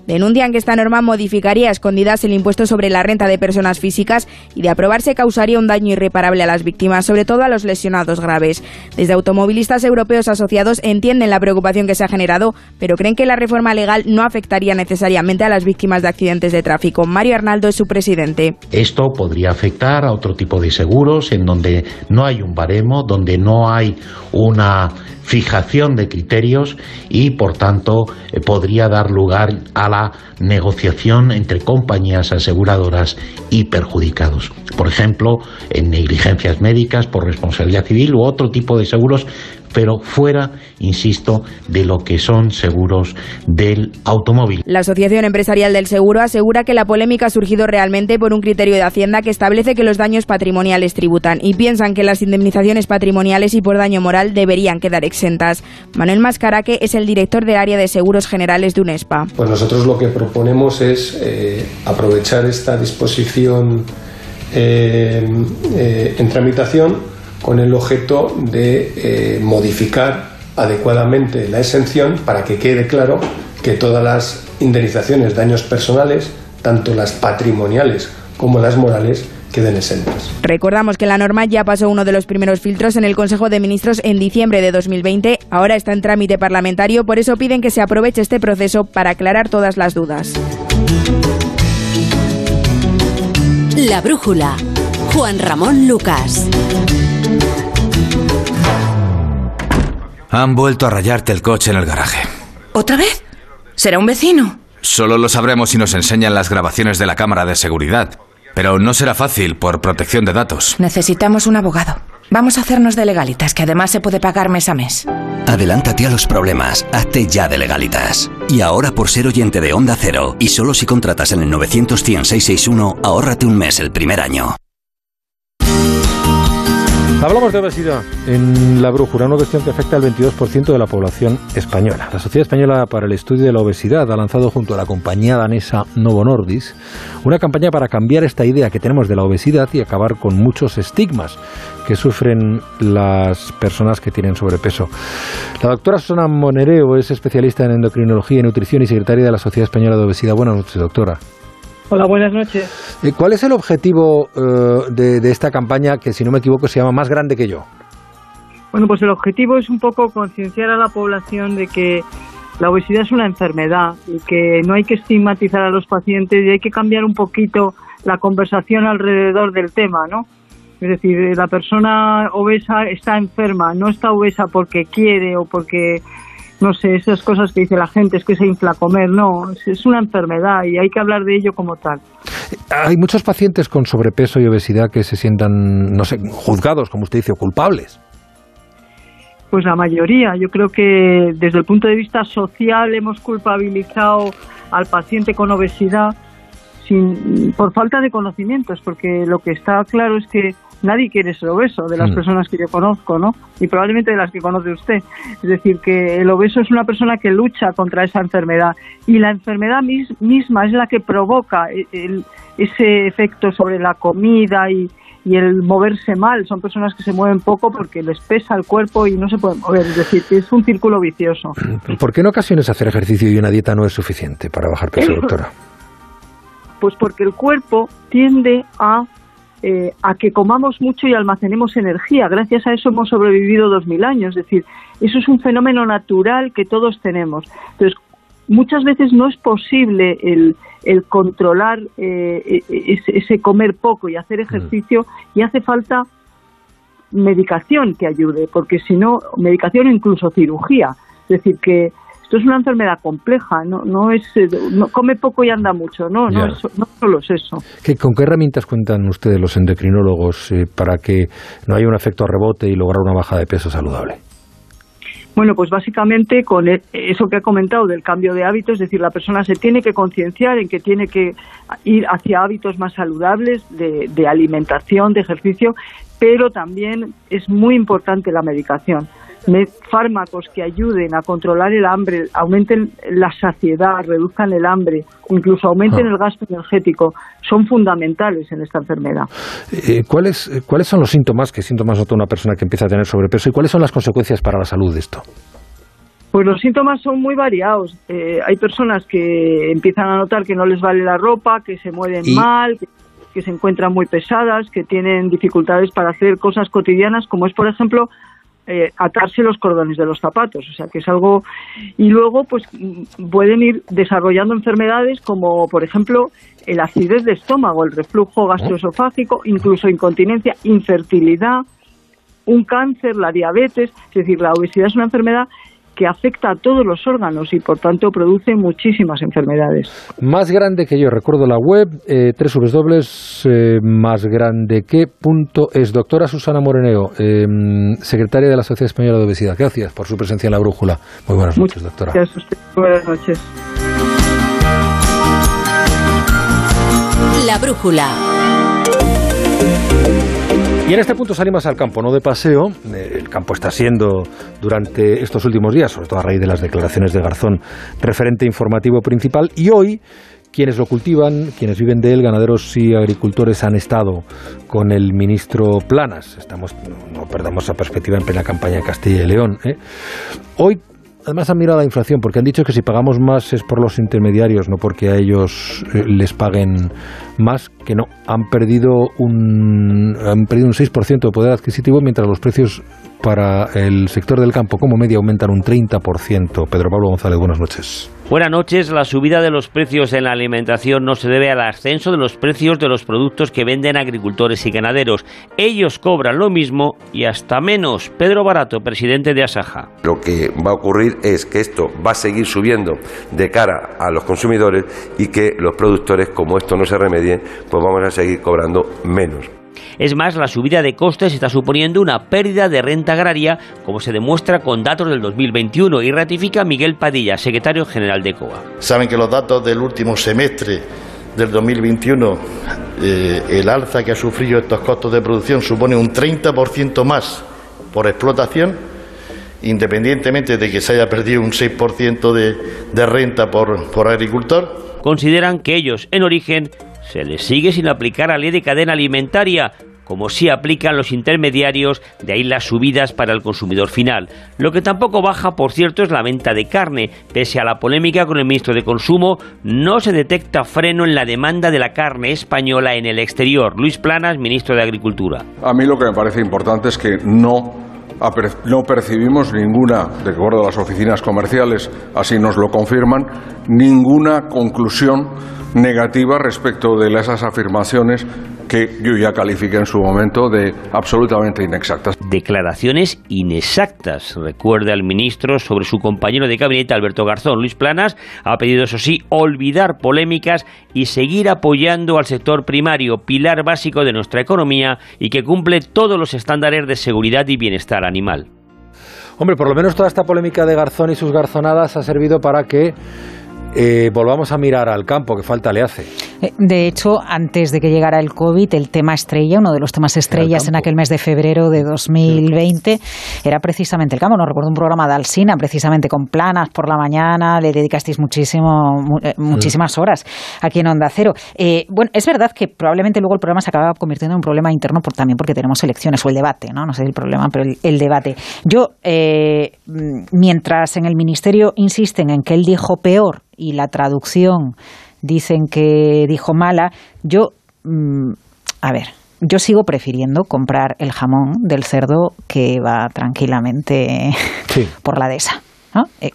Denuncian que esta norma modificaría a escondidas el impuesto sobre la renta de personas físicas y de aprobarse causaría un daño irreparable a las víctimas, sobre todo a los lesionados graves. Desde automovilistas europeos asociados entienden la preocupación que se ha generado, pero creen que la reforma legal no afectaría necesariamente a las víctimas de accidentes de tráfico. Mario Arnaldo es su presidente. Esto podría afectar a otro tipo de seguros en donde no hay un baremo, donde no hay una fijación de criterios y, por tanto, eh, podría dar lugar a la negociación entre compañías aseguradoras y perjudicados. Por ejemplo, en negligencias médicas por responsabilidad civil u otro tipo de seguros pero fuera, insisto, de lo que son seguros del automóvil. La Asociación Empresarial del Seguro asegura que la polémica ha surgido realmente por un criterio de Hacienda que establece que los daños patrimoniales tributan y piensan que las indemnizaciones patrimoniales y por daño moral deberían quedar exentas. Manuel Mascaraque es el director del área de seguros generales de UNESPA. Pues nosotros lo que proponemos es eh, aprovechar esta disposición eh, eh, en tramitación con el objeto de eh, modificar adecuadamente la exención para que quede claro que todas las indemnizaciones, daños personales, tanto las patrimoniales como las morales, queden exentas. Recordamos que la norma ya pasó uno de los primeros filtros en el Consejo de Ministros en diciembre de 2020, ahora está en trámite parlamentario, por eso piden que se aproveche este proceso para aclarar todas las dudas. La brújula. Juan Ramón Lucas. Han vuelto a rayarte el coche en el garaje. ¿Otra vez? ¿Será un vecino? Solo lo sabremos si nos enseñan las grabaciones de la cámara de seguridad. Pero no será fácil por protección de datos. Necesitamos un abogado. Vamos a hacernos de legalitas, que además se puede pagar mes a mes. Adelántate a los problemas, hazte ya de legalitas. Y ahora por ser oyente de Onda Cero, y solo si contratas en el 900 661 ahórrate un mes el primer año. Hablamos de obesidad en la brújula, una cuestión que afecta al 22% de la población española. La Sociedad Española para el Estudio de la Obesidad ha lanzado junto a la compañía danesa Novo Nordis una campaña para cambiar esta idea que tenemos de la obesidad y acabar con muchos estigmas que sufren las personas que tienen sobrepeso. La doctora Susana Monereo es especialista en endocrinología y nutrición y secretaria de la Sociedad Española de Obesidad. Buenas noches, doctora. Hola, buenas noches. Eh, ¿Cuál es el objetivo eh, de, de, esta campaña que, si no me equivoco, se llama Más Grande que yo? Bueno, pues el objetivo es un poco concienciar a la población de que la obesidad es una enfermedad y que no hay que estigmatizar a los pacientes y hay que cambiar un poquito la conversación alrededor del tema, ¿no? Es decir, la persona obesa está enferma, no está obesa porque quiere o porque no sé, esas cosas que dice la gente, es que se infla comer, no, es una enfermedad y hay que hablar de ello como tal. Hay muchos pacientes con sobrepeso y obesidad que se sientan, no sé, juzgados, como usted dice, o culpables. Pues la mayoría, yo creo que desde el punto de vista social hemos culpabilizado al paciente con obesidad sin, por falta de conocimientos, porque lo que está claro es que nadie quiere ser obeso de las mm. personas que yo conozco, ¿no? Y probablemente de las que conoce usted. Es decir, que el obeso es una persona que lucha contra esa enfermedad y la enfermedad misma es la que provoca e-, ese efecto sobre la comida y, el moverse mal. Son personas que se mueven poco porque les pesa el cuerpo y no se pueden mover. Es decir, que es un círculo vicioso. ¿Por qué en ocasiones hacer ejercicio y una dieta no es suficiente para bajar peso, doctora? Pues porque el cuerpo tiende a eh, a que comamos mucho y almacenemos energía. Gracias a eso hemos sobrevivido dos mil años. Es decir, eso es un fenómeno natural que todos tenemos. Entonces, muchas veces no es posible el, el controlar eh, e, ese, ese, comer poco y hacer ejercicio y hace falta medicación que ayude, porque si no, medicación o incluso cirugía. Es decir, que esto es una enfermedad compleja, no, no es, eh, no, come poco y anda mucho, no, no, no solo es eso. ¿Qué, ¿Con qué herramientas cuentan ustedes los endocrinólogos eh, para que no haya un efecto rebote y lograr una baja de peso saludable? Bueno, pues básicamente con e, eso que ha comentado del cambio de hábitos, es decir, la persona se tiene que concienciar en que tiene que ir hacia hábitos más saludables de, de alimentación, de ejercicio, pero también es muy importante la medicación fármacos que ayuden a controlar el hambre, aumenten la saciedad, reduzcan el hambre, incluso aumenten ah. el gasto energético, son fundamentales en esta enfermedad. Eh, ¿cuáles, ¿Cuáles son los síntomas? ¿Qué síntomas nota una persona que empieza a tener sobrepeso? ¿Y cuáles son las consecuencias para la salud de esto? Pues los síntomas son muy variados. Eh, hay personas que empiezan a notar que no les vale la ropa, que se mueven mal, que se encuentran muy pesadas, que tienen dificultades para hacer cosas cotidianas, como es, por ejemplo, eh, atarse los cordones de los zapatos, o sea que es algo y luego pues pueden ir desarrollando enfermedades como por ejemplo el acidez de estómago, el reflujo gastroesofágico, incluso incontinencia, infertilidad, un cáncer, la diabetes, es decir, la obesidad es una enfermedad que afecta a todos los órganos y por tanto produce muchísimas enfermedades. Más grande que yo, recuerdo la web eh, eh másgrandeque.es. Doctora Susana Moreneo, eh, secretaria de la Sociedad Española de Obesidad, gracias por su presencia en la brújula. Muy buenas noches, doctora. Gracias Buenas noches. La brújula. Y en este punto salimos al campo, no de paseo. Eh, el campo está siendo durante estos últimos días, sobre todo a raíz de las declaraciones de Garzón, referente informativo principal. Y hoy quienes lo cultivan, quienes viven de él, ganaderos y agricultores han estado con el ministro Planas. Estamos, no, perdamos esa perspectiva en plena campaña de Castilla y León. ¿eh? Hoy además han mirado la inflación, porque han dicho que si pagamos más es por los intermediarios, no porque a ellos eh, les paguen más, que no. Han perdido un, han perdido un 6% de poder adquisitivo, mientras los precios para el sector del campo como media aumentan un 30%. Pedro Pablo González, buenas noches. Buenas noches. La subida de los precios en la alimentación no se debe al ascenso de los precios de los productos que venden agricultores y ganaderos. Ellos cobran lo mismo y hasta menos. Pedro Barato, presidente de Asaja. Lo que va a ocurrir es que esto va a seguir subiendo de cara a los consumidores y que los productores, como esto no se remedie, pues vamos a seguir cobrando menos. Es más, la subida de costes está suponiendo una pérdida de renta agraria, como se demuestra con datos del 2021 y ratifica Miguel Padilla, secretario general de COA. Saben que los datos del último semestre del 2021, eh, el alza que ha sufrido estos costos de producción supone un 30% más por explotación, independientemente de que se haya perdido un 6% de, de renta por, por agricultor. Consideran que ellos, en origen, se les sigue sin aplicar la ley de cadena alimentaria, como sí aplican los intermediarios, de ahí las subidas para el consumidor final. Lo que tampoco baja, por cierto, es la venta de carne. Pese a la polémica con el ministro de Consumo, no se detecta freno en la demanda de la carne española en el exterior. Luis Planas, ministro de Agricultura. A mí lo que me parece importante es que no no percibimos ninguna, de acuerdo a las oficinas comerciales, así nos lo confirman, ninguna conclusión negativa respecto de esas afirmaciones que yo ya califiqué en su momento de absolutamente inexactas. Declaraciones inexactas, recuerda el ministro sobre su compañero de gabinete Alberto Garzón. Luis Planas ha pedido, eso sí, olvidar polémicas y seguir apoyando al sector primario, pilar básico de nuestra economía y que cumple todos los estándares de seguridad y bienestar animal. Hombre, por lo menos toda esta polémica de Garzón y sus garzonadas ha servido para que eh, volvamos a mirar al campo, que falta le hace. Eh, de hecho, antes de que llegara el COVID, el tema estrella, uno de los temas estrellas en aquel mes de febrero de 2020, era precisamente el campo. No recuerdo un programa de Alsina, precisamente con planas por la mañana, le dedicasteis muchísimo, eh, muchísimas horas aquí en Onda Cero. bueno, es verdad que probablemente luego el programa se acaba convirtiendo en un problema interno por, también porque tenemos elecciones o el debate, ¿no? No sé el problema, pero el, el debate. Yo, mm, mientras en el Ministerio insisten en que él dijo peor, y la traducción dicen que dijo mala, yo, mm, a ver, yo sigo prefiriendo comprar el jamón del cerdo que va tranquilamente por la dehesa.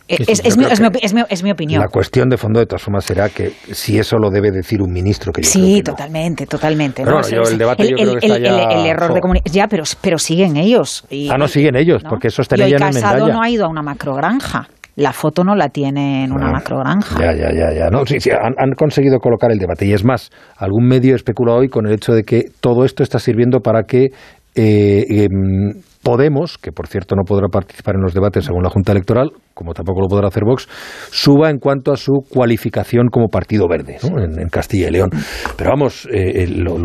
es, mi, opinión. La cuestión de fondo de todas formas será que si eso lo debe decir un ministro que yo Sí, totalmente, totalmente. el debate yo creo que está ya... El, error de comunicación... Ya, pero, pero siguen ellos. ah, no, siguen ellos, porque eso estaría ya en el Casado no ha ido a una macrogranja la foto no la tiene en una macrogranja. Ya, ya, ya, ya. No, sí, sí, han, conseguido colocar el debate. Y es más, algún medio especula hoy con el hecho de que todo esto está sirviendo para que eh, em, Podemos, que por cierto no podrá participar en los debates según la Junta Electoral, como tampoco lo podrá hacer Vox, suba en cuanto a su cualificación como partido verde en, Castilla y León. Pero vamos, eh, eh, lo,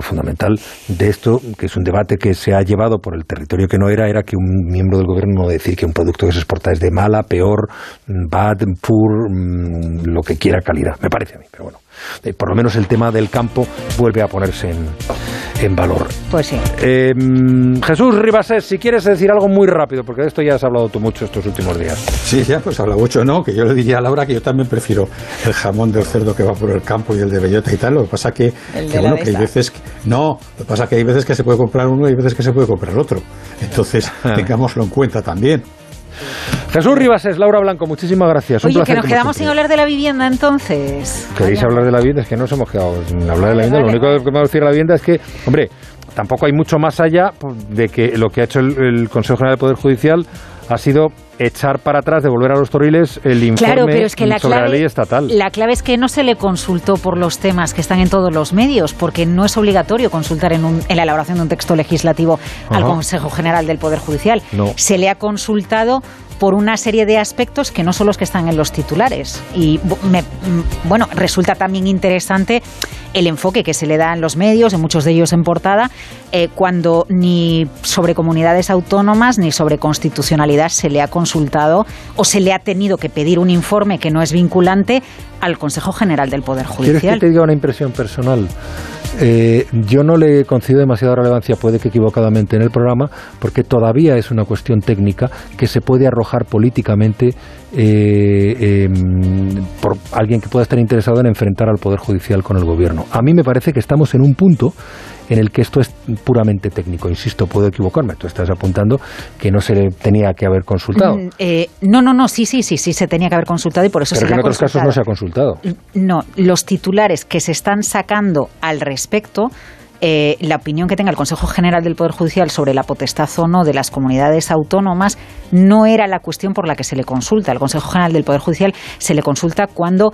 fundamental de esto, que es un debate que se ha llevado por el territorio que no era, era que un miembro del gobierno no decir que un producto que se exporta es de mala, peor, bad, poor, mm, lo que quiera calidad. Me parece a mí, pero bueno. Eh, por lo menos el tema del campo vuelve a ponerse en, en valor. Pues sí. Em, Jesús Ribasés, si quieres decir algo muy rápido, porque de esto ya has hablado tú mucho estos últimos días. Sí, ya pues habla mucho, ¿no? Que yo le diría a Laura que yo también prefiero el jamón del cerdo que va por el campo y el de bellota y tal. Lo que pasa que, que bueno, que hay veces que, no, lo que pasa que hay veces que se puede comprar uno y hay veces que se puede comprar otro. Entonces, tengámoslo en cuenta también. Jesús Ribas Laura Blanco, muchísimas gracias. Oye, que nos quedamos sin hablar de la vivienda entonces. ¿Queréis hablar de la vivienda? Es que no nos hemos quedado sin hablar de la vivienda. Lo único que me va a decir la vivienda es que, hombre, tampoco hay mucho más allá de que lo que ha hecho el, Consejo General del Poder Judicial ha sido echar para atrás, devolver a los toriles el informe sobre la ley estatal. La clave es que no se le consultó por los temas que están en todos los medios, porque no es obligatorio consultar en, la elaboración de un texto legislativo al Consejo General del Poder Judicial. Se le ha consultado por una serie de aspectos que no son los que están en los titulares. Y mm, bueno, resulta también interesante el enfoque que se le da en los medios, en muchos de ellos en portada, eh, cuando ni sobre comunidades autónomas ni sobre constitucionalidad se le ha consultado o se le ha tenido que pedir un informe que no es vinculante al Consejo General del Poder Judicial. ¿Quieres que te diga una impresión personal? Eh, yo no le concedo demasiada relevancia, puede que equivocadamente en el programa, porque todavía es una cuestión técnica que se puede arrojar políticamente eh, em, por alguien que pueda estar interesado en enfrentar al Poder Judicial con el Gobierno. A mí me parece que estamos en un punto en el que esto es puramente técnico. Insisto, puedo equivocarme. Tú estás apuntando que no se le tenía que haber consultado. Mm, eh, no, no, no, sí, sí, sí, sí se tenía que haber consultado y por eso Pero se que en ha otros casos no se ha consultado. No, los titulares que se están sacando al respecto eh, la opinión que tenga el Consejo General del Poder Judicial sobre la potestad o no de las comunidades autónomas no era la cuestión por la que se le consulta. Al Consejo General del Poder Judicial se le consulta cuando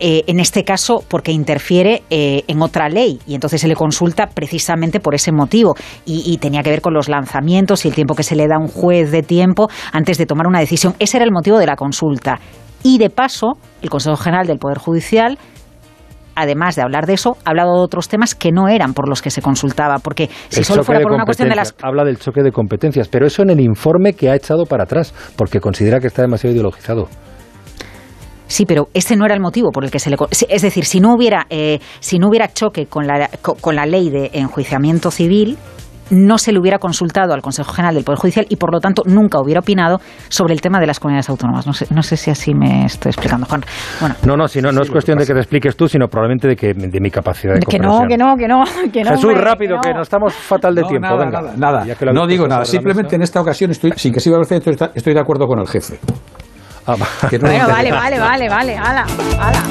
eh, en este caso porque interfiere eh, en otra ley y entonces se le consulta precisamente por ese motivo y, y, tenía que ver con los lanzamientos y el tiempo que se le da a un juez de tiempo antes de tomar una decisión. Ese era el motivo de la consulta. Y de paso, el Consejo General del Poder Judicial además de hablar de eso, ha hablado de otros temas que no eran por los que se consultaba, porque si El solo fuera por una cuestión de las. Habla del choque de competencias, pero eso en el informe que ha echado para atrás, porque considera que está demasiado ideologizado. Sí, pero ese no era el motivo por el que se le. Es decir, si no hubiera, eh, si no hubiera choque con la, co- con la ley de enjuiciamiento civil, no se le hubiera consultado al Consejo General del Poder Judicial y, por lo tanto, nunca hubiera opinado sobre el tema de las comunidades autónomas. No sé, no sé si así me estoy explicando, Juan. Bueno, No, no, si no, no es cuestión de que te expliques tú, sino probablemente de, que, de mi capacidad de que no, que no, que no, que no. Jesús, hombre, rápido, no. que no estamos fatal de No, tiempo. nada, venga. nada, nada. Ya que lo No digo nada. Simplemente en esta ocasión, estoy, sin que sea verdad, estoy, estoy de acuerdo con el jefe. Que no Bueno, me vale, vale, vale, vale, ala, ala.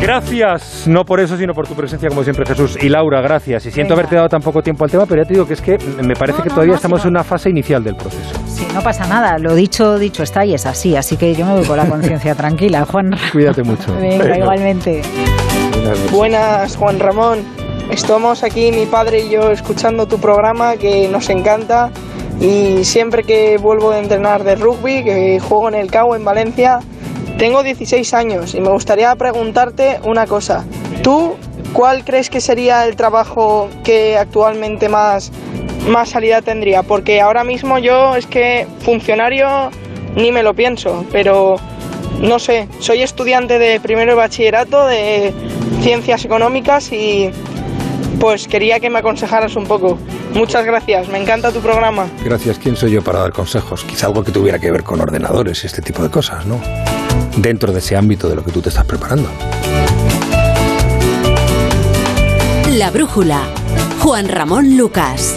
Gracias, no por eso, sino por tu presencia, como siempre, Jesús. Y Laura, gracias. Y siento Venga. haberte dado tan poco tiempo al tema, pero ya te digo que es que me parece No, que no, todavía no, estamos si en una fase inicial del proceso. Sí, no pasa nada. Lo dicho, dicho está y es así. Así que yo me voy con la conciencia tranquila, Juan. Cuídate mucho. Venga, igualmente. Buenas, Juan Ramón. Estamos aquí, mi padre y yo, escuchando tu programa que nos encanta. Y siempre que vuelvo de entrenar de rugby, que juego en el CAO en Valencia, tengo 16 años y me gustaría preguntarte una cosa. ¿Tú cuál crees que sería el trabajo que actualmente más, más salida tendría? Porque ahora mismo yo es que funcionario ni me lo pienso, pero no sé, soy estudiante de primero de bachillerato de ciencias económicas y pues quería que me aconsejaras un poco. Muchas gracias, me encanta tu programa. Gracias. ¿Quién soy yo para dar consejos? Quizá algo que tuviera que ver con ordenadores y este tipo de cosas, ¿no? Dentro de ese ámbito de lo que tú te estás preparando. La brújula. Juan Ramón Lucas.